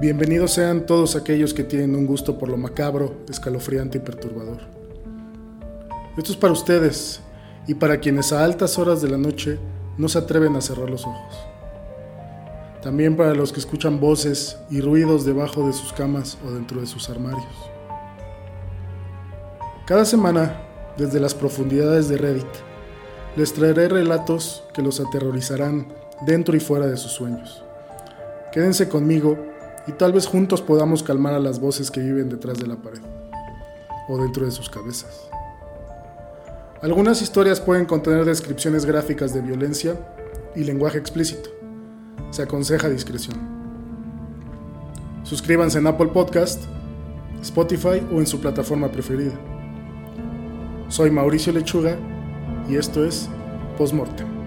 Bienvenidos sean todos aquellos que tienen un gusto por lo macabro, escalofriante y perturbador. Esto es para ustedes y para quienes a altas horas de la noche no se atreven a cerrar los ojos. También para los que escuchan voces y ruidos debajo de sus camas o dentro de sus armarios. Cada semana, desde las profundidades de Reddit, les traeré relatos que los aterrorizarán dentro y fuera de sus sueños. Quédense conmigo y tal vez juntos podamos calmar a las voces que viven detrás de la pared o dentro de sus cabezas. Algunas historias pueden contener descripciones gráficas de violencia y lenguaje explícito. Se aconseja discreción. Suscríbanse en Apple Podcast, Spotify o en su plataforma preferida. Soy Mauricio Lechuga y esto es Postmortem.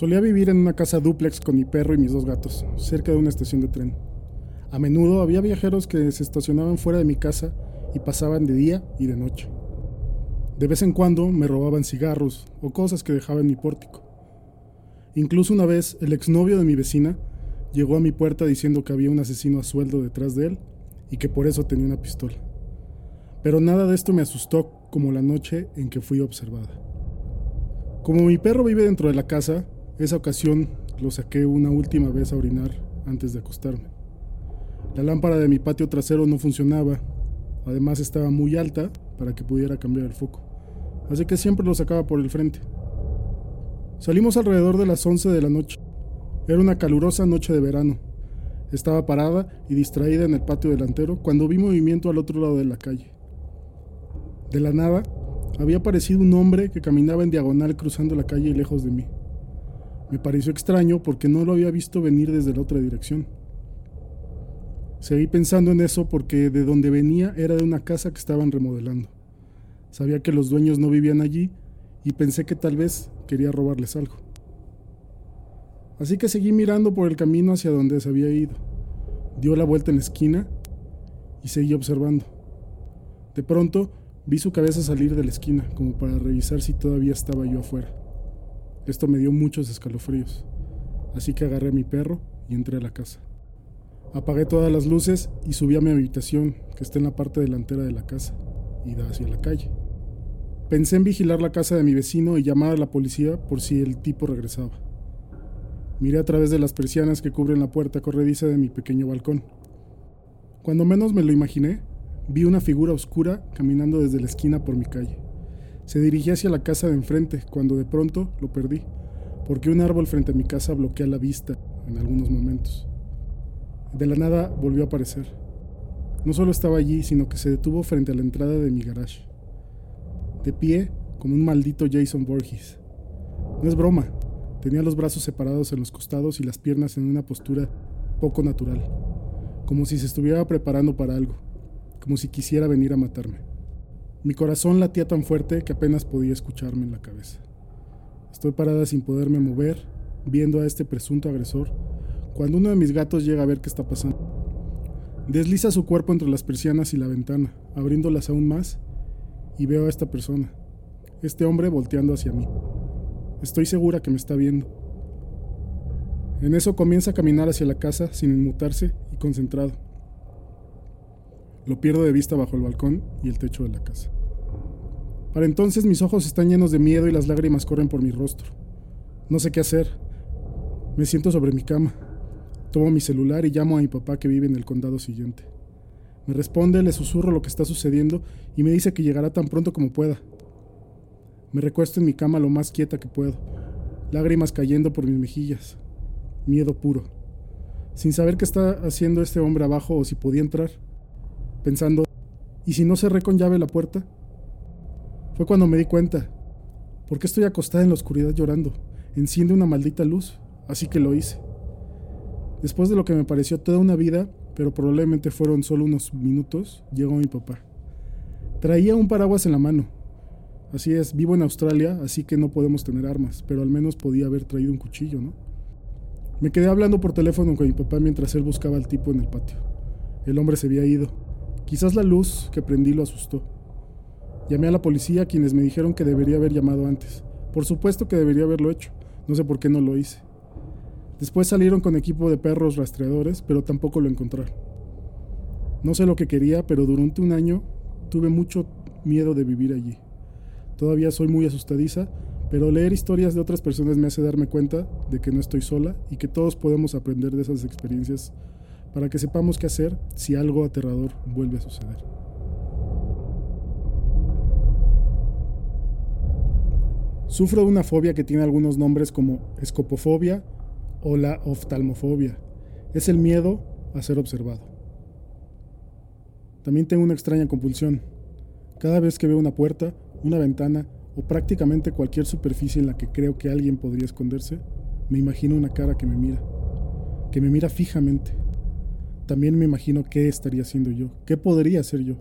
Solía vivir en una casa dúplex con mi perro y mis dos gatos, cerca de una estación de tren. A menudo había viajeros que se estacionaban fuera de mi casa y pasaban de día y de noche. De vez en cuando me robaban cigarros o cosas que dejaba en mi pórtico. Incluso una vez el exnovio de mi vecina llegó a mi puerta diciendo que había un asesino a sueldo detrás de él y que por eso tenía una pistola. Pero nada de esto me asustó como la noche en que fui observada. Como mi perro vive dentro de la casa, esa ocasión lo saqué una última vez a orinar antes de acostarme. La lámpara de mi patio trasero no funcionaba, además estaba muy alta para que pudiera cambiar el foco, así que siempre lo sacaba por el frente. Salimos alrededor de las 11 de la noche. Era una calurosa noche de verano. Estaba parada y distraída en el patio delantero cuando vi movimiento al otro lado de la calle. De la nada, había aparecido un hombre que caminaba en diagonal cruzando la calle lejos de mí. Me pareció extraño porque no lo había visto venir desde la otra dirección. Seguí pensando en eso porque de donde venía era de una casa que estaban remodelando. Sabía que los dueños no vivían allí y pensé que tal vez quería robarles algo. Así que seguí mirando por el camino hacia donde se había ido. Dio la vuelta en la esquina y seguí observando. De pronto vi su cabeza salir de la esquina como para revisar si todavía estaba yo afuera. Esto me dio muchos escalofríos, así que agarré a mi perro y entré a la casa. Apagué todas las luces y subí a mi habitación, que está en la parte delantera de la casa, y da hacia la calle. Pensé en vigilar la casa de mi vecino y llamar a la policía por si el tipo regresaba. Miré a través de las persianas que cubren la puerta corrediza de mi pequeño balcón. Cuando menos me lo imaginé, vi una figura oscura caminando desde la esquina por mi calle. Se dirigía hacia la casa de enfrente cuando de pronto lo perdí, porque un árbol frente a mi casa bloquea la vista en algunos momentos. De la nada volvió a aparecer. No solo estaba allí, sino que se detuvo frente a la entrada de mi garage. De pie, como un maldito Jason Borges. No es broma, tenía los brazos separados en los costados y las piernas en una postura poco natural, como si se estuviera preparando para algo, como si quisiera venir a matarme. Mi corazón latía tan fuerte que apenas podía escucharme en la cabeza. Estoy parada sin poderme mover, viendo a este presunto agresor, cuando uno de mis gatos llega a ver qué está pasando. Desliza su cuerpo entre las persianas y la ventana, abriéndolas aún más, y veo a esta persona, este hombre volteando hacia mí. Estoy segura que me está viendo. En eso comienza a caminar hacia la casa sin inmutarse y concentrado. Lo pierdo de vista bajo el balcón y el techo de la casa. Para entonces mis ojos están llenos de miedo y las lágrimas corren por mi rostro. No sé qué hacer. Me siento sobre mi cama. Tomo mi celular y llamo a mi papá que vive en el condado siguiente. Me responde, le susurro lo que está sucediendo y me dice que llegará tan pronto como pueda. Me recuesto en mi cama lo más quieta que puedo, lágrimas cayendo por mis mejillas. Miedo puro. Sin saber qué está haciendo este hombre abajo o si podía entrar pensando, ¿y si no cerré con llave la puerta? Fue cuando me di cuenta. ¿Por qué estoy acostada en la oscuridad llorando? Enciende una maldita luz, así que lo hice. Después de lo que me pareció toda una vida, pero probablemente fueron solo unos minutos, llegó mi papá. Traía un paraguas en la mano. Así es, vivo en Australia, así que no podemos tener armas, pero al menos podía haber traído un cuchillo, ¿no? Me quedé hablando por teléfono con mi papá mientras él buscaba al tipo en el patio. El hombre se había ido. Quizás la luz que prendí lo asustó. Llamé a la policía quienes me dijeron que debería haber llamado antes. Por supuesto que debería haberlo hecho. No sé por qué no lo hice. Después salieron con equipo de perros rastreadores, pero tampoco lo encontraron. No sé lo que quería, pero durante un año tuve mucho miedo de vivir allí. Todavía soy muy asustadiza, pero leer historias de otras personas me hace darme cuenta de que no estoy sola y que todos podemos aprender de esas experiencias para que sepamos qué hacer si algo aterrador vuelve a suceder. Sufro de una fobia que tiene algunos nombres como escopofobia o la oftalmofobia. Es el miedo a ser observado. También tengo una extraña compulsión. Cada vez que veo una puerta, una ventana o prácticamente cualquier superficie en la que creo que alguien podría esconderse, me imagino una cara que me mira, que me mira fijamente. También me imagino qué estaría haciendo yo, qué podría ser yo.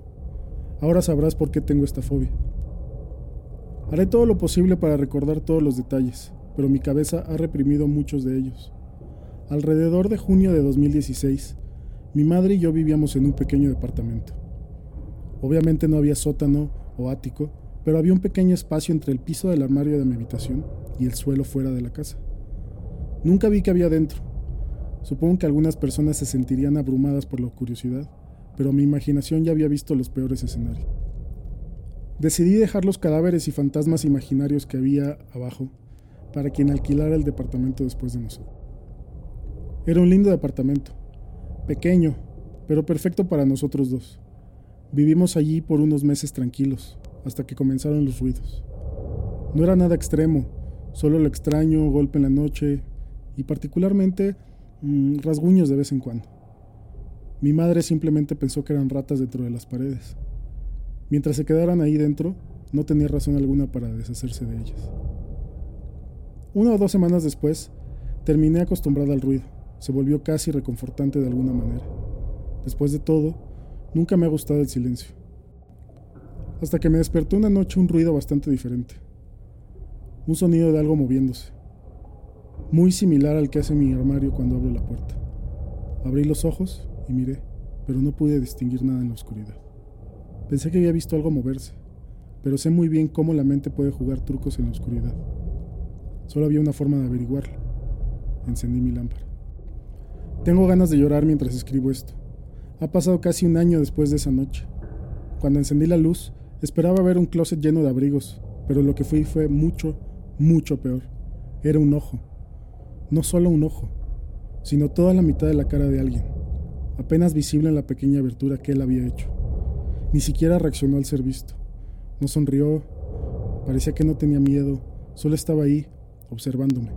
Ahora sabrás por qué tengo esta fobia. Haré todo lo posible para recordar todos los detalles, pero mi cabeza ha reprimido muchos de ellos. Alrededor de junio de 2016, mi madre y yo vivíamos en un pequeño departamento. Obviamente no había sótano o ático, pero había un pequeño espacio entre el piso del armario de mi habitación y el suelo fuera de la casa. Nunca vi que había dentro. Supongo que algunas personas se sentirían abrumadas por la curiosidad, pero mi imaginación ya había visto los peores escenarios. Decidí dejar los cadáveres y fantasmas imaginarios que había abajo para quien alquilara el departamento después de nosotros. Era un lindo departamento, pequeño, pero perfecto para nosotros dos. Vivimos allí por unos meses tranquilos, hasta que comenzaron los ruidos. No era nada extremo, solo lo extraño, golpe en la noche y particularmente mm, rasguños de vez en cuando. Mi madre simplemente pensó que eran ratas dentro de las paredes. Mientras se quedaran ahí dentro, no tenía razón alguna para deshacerse de ellas. Una o dos semanas después, terminé acostumbrada al ruido. Se volvió casi reconfortante de alguna manera. Después de todo, nunca me ha gustado el silencio. Hasta que me despertó una noche un ruido bastante diferente. Un sonido de algo moviéndose. Muy similar al que hace mi armario cuando abro la puerta. Abrí los ojos y miré, pero no pude distinguir nada en la oscuridad. Pensé que había visto algo moverse, pero sé muy bien cómo la mente puede jugar trucos en la oscuridad. Solo había una forma de averiguarlo. Encendí mi lámpara. Tengo ganas de llorar mientras escribo esto. Ha pasado casi un año después de esa noche. Cuando encendí la luz, esperaba ver un closet lleno de abrigos, pero lo que fui fue mucho, mucho peor. Era un ojo. No solo un ojo, sino toda la mitad de la cara de alguien, apenas visible en la pequeña abertura que él había hecho. Ni siquiera reaccionó al ser visto. No sonrió, parecía que no tenía miedo, solo estaba ahí, observándome.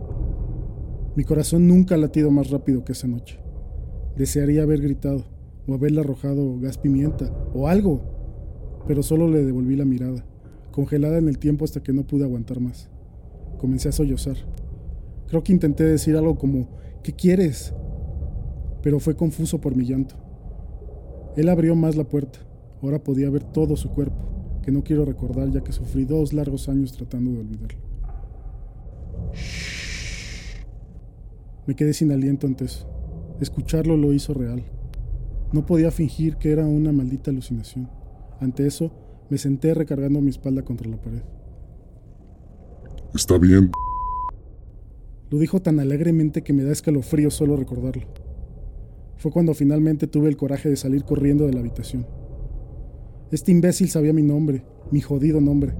Mi corazón nunca ha latido más rápido que esa noche. Desearía haber gritado, o haberle arrojado gas pimienta, o algo, pero solo le devolví la mirada, congelada en el tiempo hasta que no pude aguantar más. Comencé a sollozar. Creo que intenté decir algo como, ¿qué quieres? Pero fue confuso por mi llanto. Él abrió más la puerta. Ahora podía ver todo su cuerpo, que no quiero recordar ya que sufrí dos largos años tratando de olvidarlo. Me quedé sin aliento ante eso. Escucharlo lo hizo real. No podía fingir que era una maldita alucinación. Ante eso, me senté recargando mi espalda contra la pared. Está bien. Lo dijo tan alegremente que me da escalofrío solo recordarlo. Fue cuando finalmente tuve el coraje de salir corriendo de la habitación. Este imbécil sabía mi nombre, mi jodido nombre.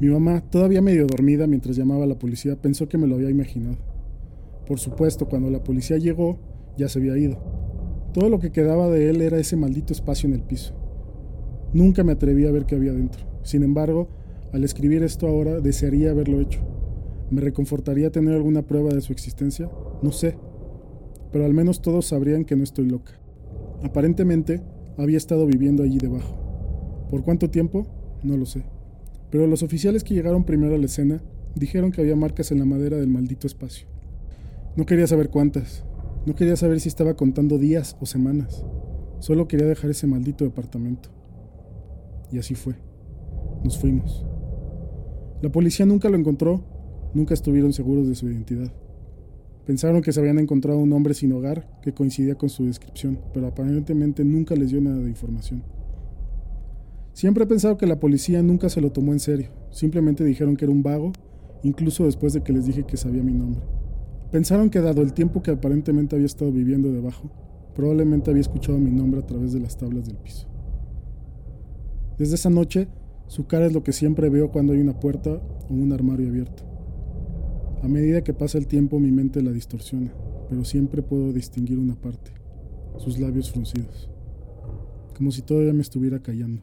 Mi mamá, todavía medio dormida mientras llamaba a la policía, pensó que me lo había imaginado. Por supuesto, cuando la policía llegó, ya se había ido. Todo lo que quedaba de él era ese maldito espacio en el piso. Nunca me atreví a ver qué había dentro. Sin embargo, al escribir esto ahora, desearía haberlo hecho. ¿Me reconfortaría tener alguna prueba de su existencia? No sé. Pero al menos todos sabrían que no estoy loca. Aparentemente, había estado viviendo allí debajo. ¿Por cuánto tiempo? No lo sé. Pero los oficiales que llegaron primero a la escena dijeron que había marcas en la madera del maldito espacio. No quería saber cuántas. No quería saber si estaba contando días o semanas. Solo quería dejar ese maldito departamento. Y así fue. Nos fuimos. La policía nunca lo encontró, nunca estuvieron seguros de su identidad. Pensaron que se habían encontrado un hombre sin hogar que coincidía con su descripción, pero aparentemente nunca les dio nada de información. Siempre he pensado que la policía nunca se lo tomó en serio, simplemente dijeron que era un vago, incluso después de que les dije que sabía mi nombre. Pensaron que dado el tiempo que aparentemente había estado viviendo debajo, probablemente había escuchado mi nombre a través de las tablas del piso. Desde esa noche, su cara es lo que siempre veo cuando hay una puerta o un armario abierto. A medida que pasa el tiempo mi mente la distorsiona, pero siempre puedo distinguir una parte, sus labios fruncidos, como si todavía me estuviera callando.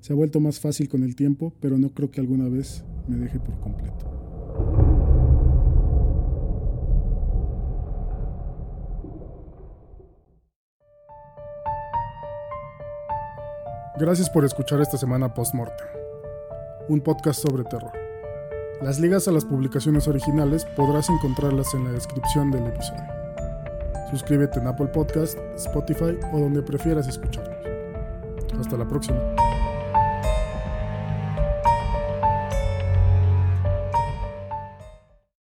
Se ha vuelto más fácil con el tiempo, pero no creo que alguna vez me deje por completo. Gracias por escuchar esta semana Postmortem, un podcast sobre terror. Las ligas a las publicaciones originales podrás encontrarlas en la descripción del episodio. Suscríbete en Apple Podcast, Spotify o donde prefieras escucharnos. Hasta la próxima.